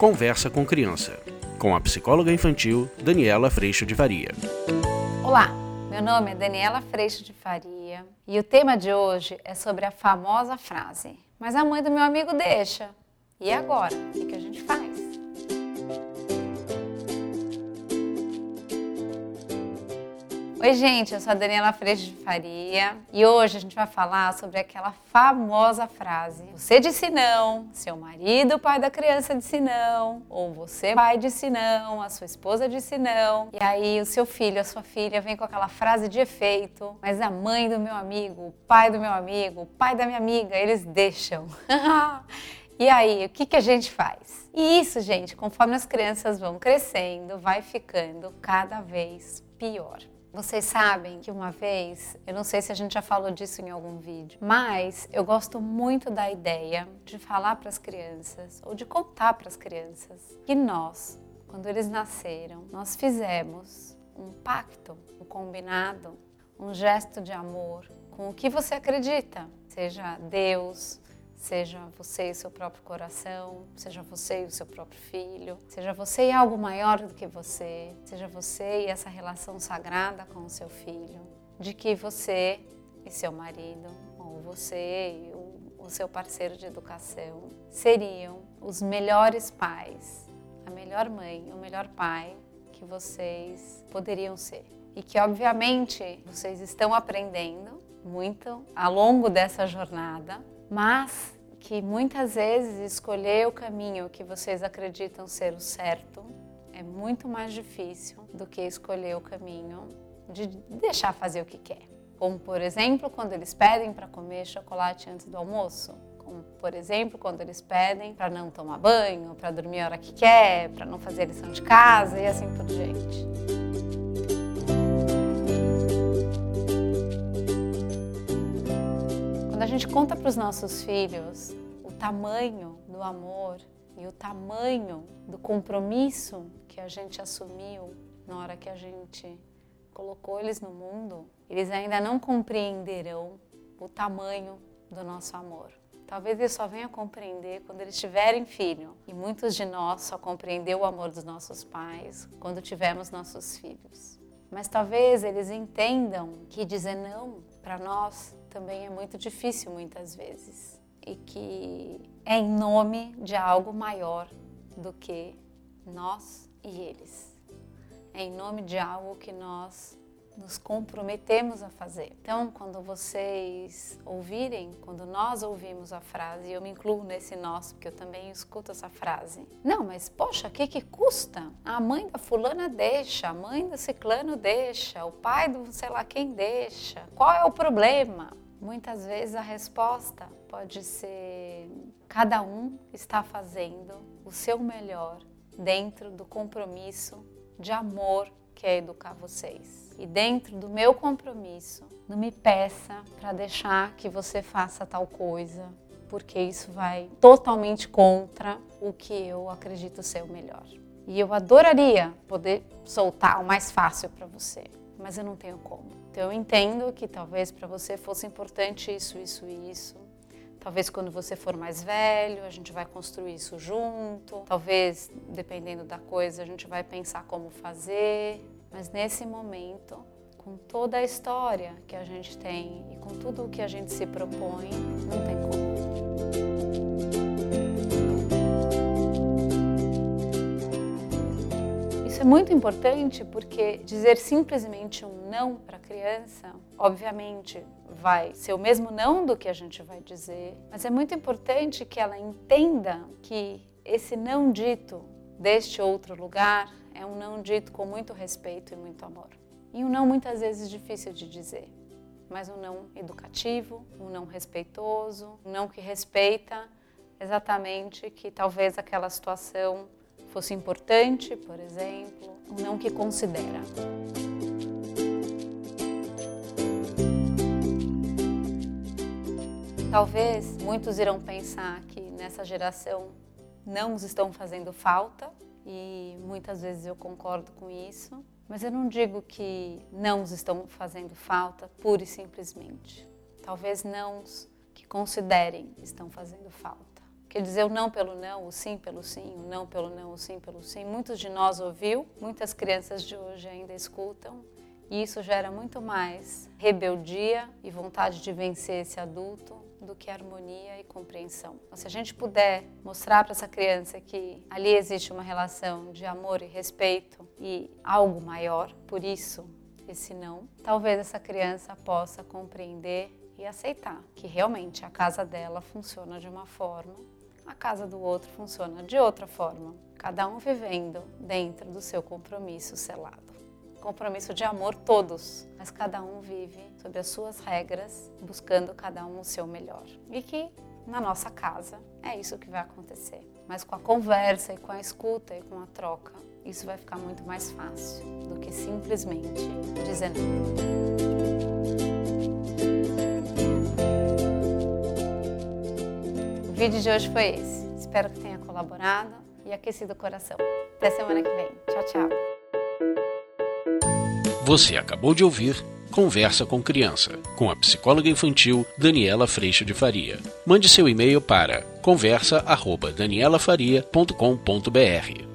Conversa com Criança, com a psicóloga infantil Daniela Freixo de Faria. Olá, meu nome é Daniela Freixo de Faria e o tema de hoje é sobre a famosa frase: Mas a mãe do meu amigo deixa. E agora? O que, a gente faz? Oi, gente, eu sou a Daniela Freixo de Faria e hoje a gente vai falar sobre aquela famosa frase: Você disse não, seu marido, pai da criança, disse não, ou você, pai, disse não, a sua esposa disse não, e aí o seu filho, a sua filha vem com aquela frase de efeito, mas a mãe do meu amigo, o pai do meu amigo, o pai da minha amiga, eles deixam. E aí, o que, que a gente faz? E isso, gente, conforme as crianças vão crescendo, vai ficando cada vez pior. Vocês sabem que uma vez, eu não sei se a gente já falou disso em algum vídeo, mas eu gosto muito da ideia de falar para as crianças ou de contar para as crianças que nós, quando eles nasceram, nós fizemos um pacto, um combinado, um gesto de amor com o que você acredita, seja Deus, Seja você e seu próprio coração, seja você e o seu próprio filho, seja você e algo maior do que você, seja você e essa relação sagrada com o seu filho, de que você e seu marido, ou você e o, o seu parceiro de educação, seriam os melhores pais, a melhor mãe, o melhor pai que vocês poderiam ser. E que, obviamente, vocês estão aprendendo muito ao longo dessa jornada mas que muitas vezes escolher o caminho que vocês acreditam ser o certo é muito mais difícil do que escolher o caminho de deixar fazer o que quer. Como, por exemplo, quando eles pedem para comer chocolate antes do almoço. Como, por exemplo, quando eles pedem para não tomar banho, para dormir a hora que quer, para não fazer lição de casa e assim por diante. Gente conta para os nossos filhos o tamanho do amor e o tamanho do compromisso que a gente assumiu na hora que a gente colocou eles no mundo, eles ainda não compreenderão o tamanho do nosso amor. Talvez eles só venham a compreender quando eles tiverem filho. E muitos de nós só compreendeu o amor dos nossos pais quando tivemos nossos filhos. Mas talvez eles entendam que dizer não para nós também é muito difícil muitas vezes e que é em nome de algo maior do que nós e eles. É em nome de algo que nós nos comprometemos a fazer. Então, quando vocês ouvirem, quando nós ouvimos a frase, eu me incluo nesse nós, porque eu também escuto essa frase. Não, mas poxa, o que, que custa? A mãe da fulana deixa, a mãe do ciclano deixa, o pai do sei lá quem deixa. Qual é o problema? Muitas vezes a resposta pode ser: cada um está fazendo o seu melhor dentro do compromisso de amor que é educar vocês. E dentro do meu compromisso, não me peça para deixar que você faça tal coisa, porque isso vai totalmente contra o que eu acredito ser o melhor. E eu adoraria poder soltar o mais fácil para você, mas eu não tenho como. Então eu entendo que talvez para você fosse importante isso, isso e isso. Talvez quando você for mais velho, a gente vai construir isso junto. Talvez, dependendo da coisa, a gente vai pensar como fazer. Mas nesse momento, com toda a história que a gente tem e com tudo o que a gente se propõe, não tem como. Isso é muito importante porque dizer simplesmente um não para a criança, obviamente, vai ser o mesmo não do que a gente vai dizer, mas é muito importante que ela entenda que esse não dito deste outro lugar é um não dito com muito respeito e muito amor. E um não muitas vezes difícil de dizer, mas um não educativo, um não respeitoso, um não que respeita exatamente que talvez aquela situação fosse importante, por exemplo, um não que considera. Talvez muitos irão pensar que nessa geração não estão fazendo falta e muitas vezes eu concordo com isso, mas eu não digo que não estão fazendo falta pura e simplesmente. Talvez não que considerem estão fazendo falta. Quer dizer, o não pelo não, o sim pelo sim, o não pelo não, o sim pelo sim. Muitos de nós ouviu, muitas crianças de hoje ainda escutam, e isso gera muito mais rebeldia e vontade de vencer esse adulto do que harmonia e compreensão. Então, se a gente puder mostrar para essa criança que ali existe uma relação de amor e respeito e algo maior, por isso esse não, talvez essa criança possa compreender e aceitar que realmente a casa dela funciona de uma forma a casa do outro funciona de outra forma, cada um vivendo dentro do seu compromisso selado. Compromisso de amor todos, mas cada um vive sob as suas regras, buscando cada um o seu melhor. E que na nossa casa é isso que vai acontecer. Mas com a conversa e com a escuta e com a troca, isso vai ficar muito mais fácil do que simplesmente dizer não. Vídeo de hoje foi esse. Espero que tenha colaborado e aquecido o coração. Até semana que vem. Tchau, tchau. Você acabou de ouvir Conversa com Criança, com a psicóloga infantil Daniela Freixo de Faria. Mande seu e-mail para conversa@danielafaria.com.br.